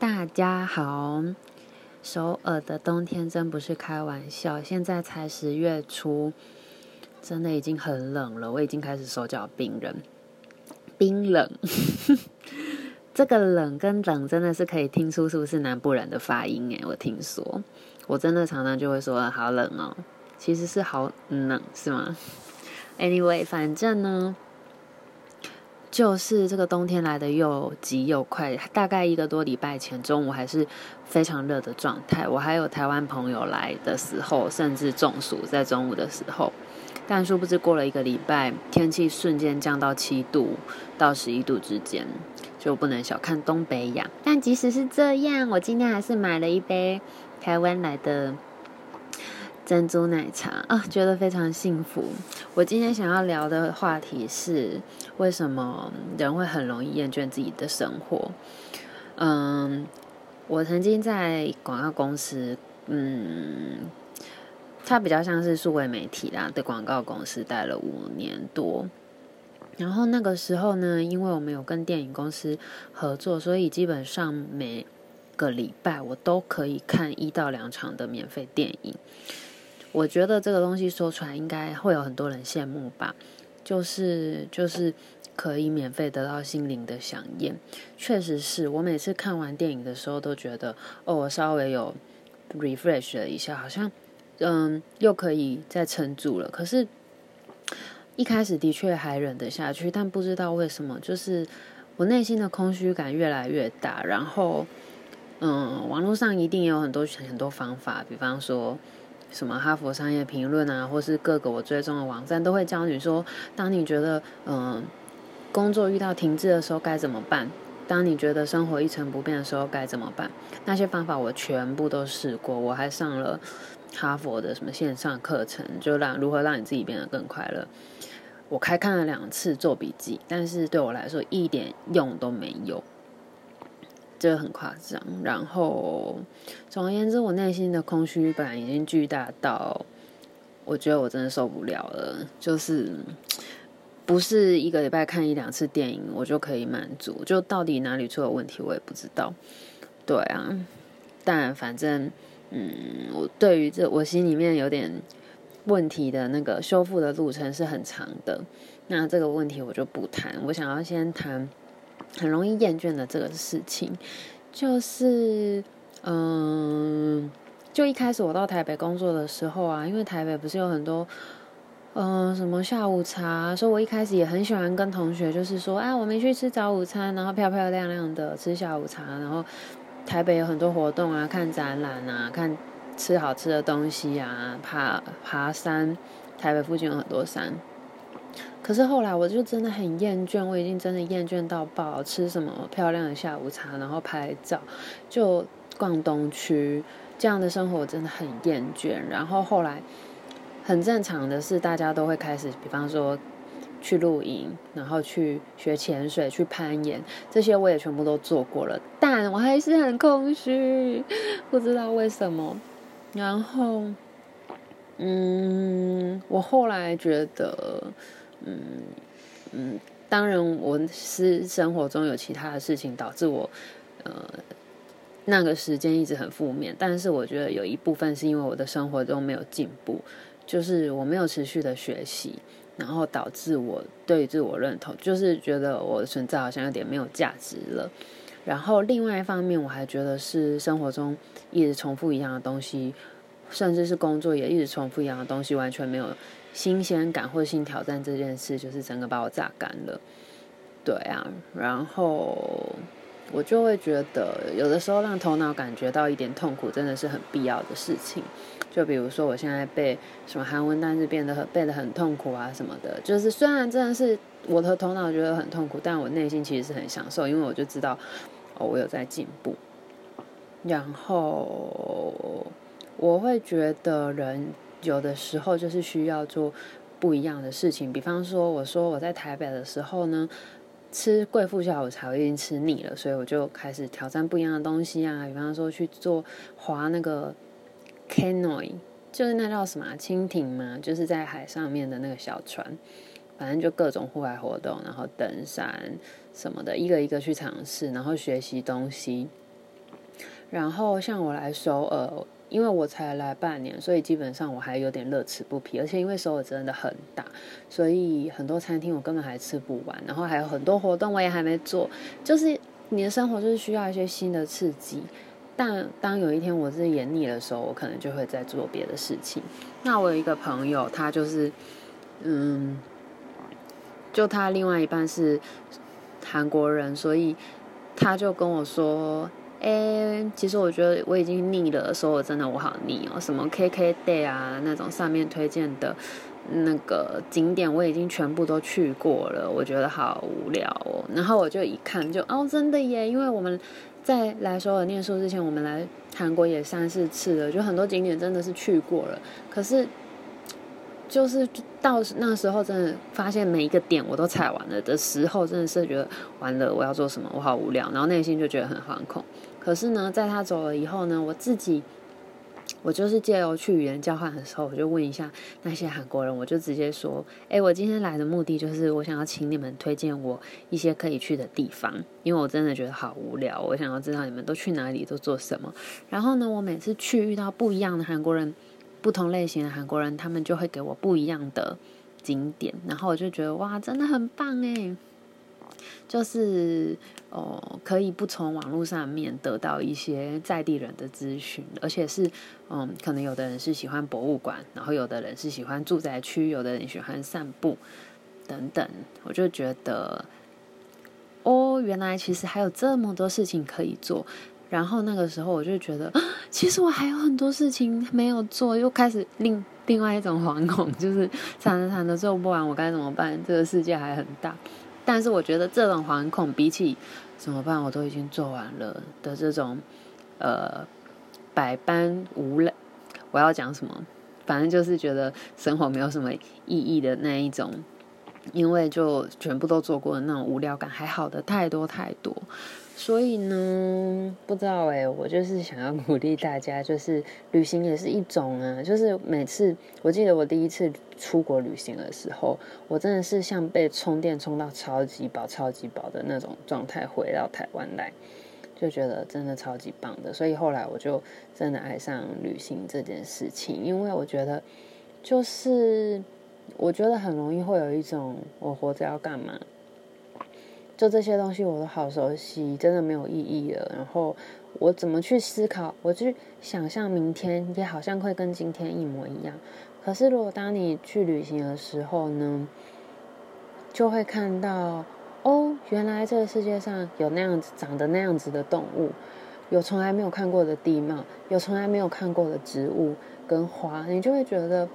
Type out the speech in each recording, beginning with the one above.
大家好，首尔的冬天真不是开玩笑，现在才十月初，真的已经很冷了，我已经开始手脚冰冷，冰冷。这个冷跟冷真的是可以听出是不是南部人的发音诶，我听说，我真的常常就会说好冷哦，其实是好冷是吗？Anyway，反正呢。就是这个冬天来的又急又快，大概一个多礼拜前中午还是非常热的状态，我还有台湾朋友来的时候，甚至中暑在中午的时候。但殊不知过了一个礼拜，天气瞬间降到七度到十一度之间，就不能小看东北亚。但即使是这样，我今天还是买了一杯台湾来的。珍珠奶茶啊，觉得非常幸福。我今天想要聊的话题是，为什么人会很容易厌倦自己的生活？嗯，我曾经在广告公司，嗯，它比较像是数位媒体啦的广告公司待了五年多。然后那个时候呢，因为我们有跟电影公司合作，所以基本上每个礼拜我都可以看一到两场的免费电影。我觉得这个东西说出来应该会有很多人羡慕吧，就是就是可以免费得到心灵的饗宴，确实是我每次看完电影的时候都觉得，哦，我稍微有 refresh 了一下，好像嗯又可以再撑住了。可是，一开始的确还忍得下去，但不知道为什么，就是我内心的空虚感越来越大。然后，嗯，网络上一定有很多很多方法，比方说。什么哈佛商业评论啊，或是各个我追踪的网站，都会教你说，当你觉得嗯工作遇到停滞的时候该怎么办？当你觉得生活一成不变的时候该怎么办？那些方法我全部都试过，我还上了哈佛的什么线上课程，就让如何让你自己变得更快乐。我开看了两次做笔记，但是对我来说一点用都没有。这很夸张，然后总而言之，我内心的空虚感已经巨大到，我觉得我真的受不了了。就是不是一个礼拜看一两次电影，我就可以满足。就到底哪里出了问题，我也不知道。对啊，但反正，嗯，我对于这我心里面有点问题的那个修复的路程是很长的。那这个问题我就不谈，我想要先谈。很容易厌倦的这个事情，就是，嗯，就一开始我到台北工作的时候啊，因为台北不是有很多，嗯，什么下午茶，所以我一开始也很喜欢跟同学，就是说，啊，我们去吃早午餐，然后漂漂亮亮的吃下午茶，然后台北有很多活动啊，看展览啊，看吃好吃的东西啊，爬爬山，台北附近有很多山。可是后来我就真的很厌倦，我已经真的厌倦到爆，吃什么漂亮的下午茶，然后拍照，就逛东区这样的生活，我真的很厌倦。然后后来很正常的是，大家都会开始，比方说去露营，然后去学潜水、去攀岩，这些我也全部都做过了，但我还是很空虚，不知道为什么。然后，嗯，我后来觉得。嗯嗯，当然，我是生活中有其他的事情导致我，呃，那个时间一直很负面。但是我觉得有一部分是因为我的生活中没有进步，就是我没有持续的学习，然后导致我对自我认同，就是觉得我的存在好像有点没有价值了。然后另外一方面，我还觉得是生活中一直重复一样的东西，甚至是工作也一直重复一样的东西，完全没有。新鲜感或新挑战这件事，就是整个把我榨干了。对啊，然后我就会觉得，有的时候让头脑感觉到一点痛苦，真的是很必要的事情。就比如说，我现在背什么韩文单词变得很背得很痛苦啊什么的，就是虽然真的是我的头脑觉得很痛苦，但我内心其实是很享受，因为我就知道哦，我有在进步。然后我会觉得人。有的时候就是需要做不一样的事情，比方说，我说我在台北的时候呢，吃贵妇下午茶我已经吃腻了，所以我就开始挑战不一样的东西啊，比方说去做划那个 canoe，就是那叫什么蜻蜓嘛，就是在海上面的那个小船，反正就各种户外活动，然后登山什么的，一个一个去尝试，然后学习东西。然后像我来首尔，因为我才来半年，所以基本上我还有点乐此不疲。而且因为首尔真的很大，所以很多餐厅我根本还吃不完。然后还有很多活动我也还没做，就是你的生活就是需要一些新的刺激。但当有一天我自己演腻的时候，我可能就会再做别的事情。那我有一个朋友，他就是，嗯，就他另外一半是韩国人，所以他就跟我说：“哎，其实我觉得我已经腻了，说我真的我好腻哦，什么 KKday 啊那种上面推荐的那个景点，我已经全部都去过了，我觉得好无聊哦。”然后我就一看就，就哦，真的耶，因为我们。在来首尔念书之前，我们来韩国也三四次了，就很多景点真的是去过了。可是，就是到那时候，真的发现每一个点我都踩完了的时候，真的是觉得完了，我要做什么？我好无聊，然后内心就觉得很惶恐。可是呢，在他走了以后呢，我自己。我就是借由去语言交换的时候，我就问一下那些韩国人，我就直接说：“诶，我今天来的目的就是我想要请你们推荐我一些可以去的地方，因为我真的觉得好无聊，我想要知道你们都去哪里，都做什么。然后呢，我每次去遇到不一样的韩国人，不同类型的韩国人，他们就会给我不一样的景点，然后我就觉得哇，真的很棒诶。就是哦，可以不从网络上面得到一些在地人的资讯，而且是嗯，可能有的人是喜欢博物馆，然后有的人是喜欢住宅区，有的人喜欢散步等等。我就觉得哦，原来其实还有这么多事情可以做。然后那个时候我就觉得，其实我还有很多事情没有做，又开始另另外一种惶恐，就是惨着惨的做不完，我该怎么办？这个世界还很大。但是我觉得这种惶恐，比起怎么办，我都已经做完了的这种，呃，百般无聊，我要讲什么？反正就是觉得生活没有什么意义的那一种，因为就全部都做过的那种无聊感，还好的太多太多。所以呢，不知道哎，我就是想要鼓励大家，就是旅行也是一种啊。就是每次，我记得我第一次出国旅行的时候，我真的是像被充电充到超级饱、超级饱的那种状态回到台湾来，就觉得真的超级棒的。所以后来我就真的爱上旅行这件事情，因为我觉得，就是我觉得很容易会有一种我活着要干嘛？就这些东西我都好熟悉，真的没有意义了。然后我怎么去思考，我去想象明天也好像会跟今天一模一样。可是如果当你去旅行的时候呢，就会看到哦，原来这个世界上有那样子长得那样子的动物，有从来没有看过的地貌，有从来没有看过的植物跟花，你就会觉得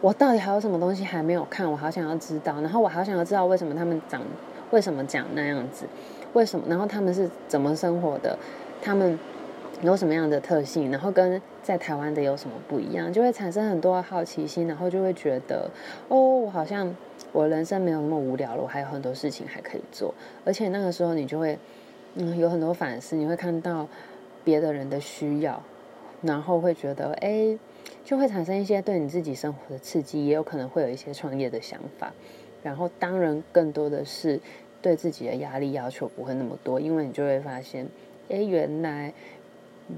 我到底还有什么东西还没有看？我好想要知道，然后我好想要知道为什么他们长。为什么讲那样子？为什么？然后他们是怎么生活的？他们有什么样的特性？然后跟在台湾的有什么不一样？就会产生很多好奇心，然后就会觉得，哦，我好像我人生没有那么无聊了，我还有很多事情还可以做。而且那个时候你就会，嗯，有很多反思，你会看到别的人的需要，然后会觉得，哎，就会产生一些对你自己生活的刺激，也有可能会有一些创业的想法。然后，当然，更多的是对自己的压力要求不会那么多，因为你就会发现，哎，原来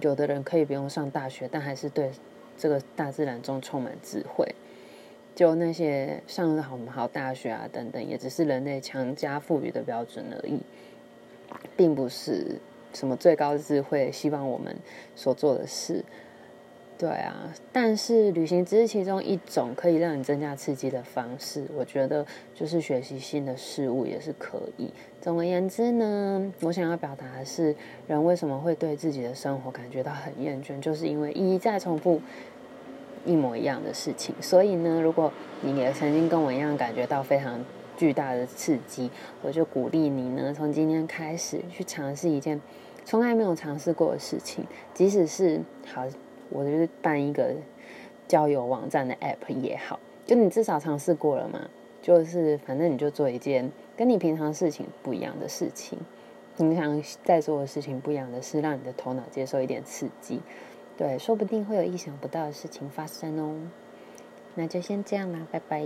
有的人可以不用上大学，但还是对这个大自然中充满智慧。就那些上了好好大学啊等等，也只是人类强加赋予的标准而已，并不是什么最高智慧希望我们所做的事。对啊，但是旅行只是其中一种可以让你增加刺激的方式。我觉得就是学习新的事物也是可以。总而言之呢，我想要表达的是，人为什么会对自己的生活感觉到很厌倦，就是因为一再重复一模一样的事情。所以呢，如果你也曾经跟我一样感觉到非常巨大的刺激，我就鼓励你呢，从今天开始去尝试一件从来没有尝试过的事情，即使是好。我就是办一个交友网站的 app 也好，就你至少尝试过了嘛，就是反正你就做一件跟你平常事情不一样的事情，平常在做的事情不一样的事，让你的头脑接受一点刺激，对，说不定会有意想不到的事情发生哦。那就先这样啦，拜拜。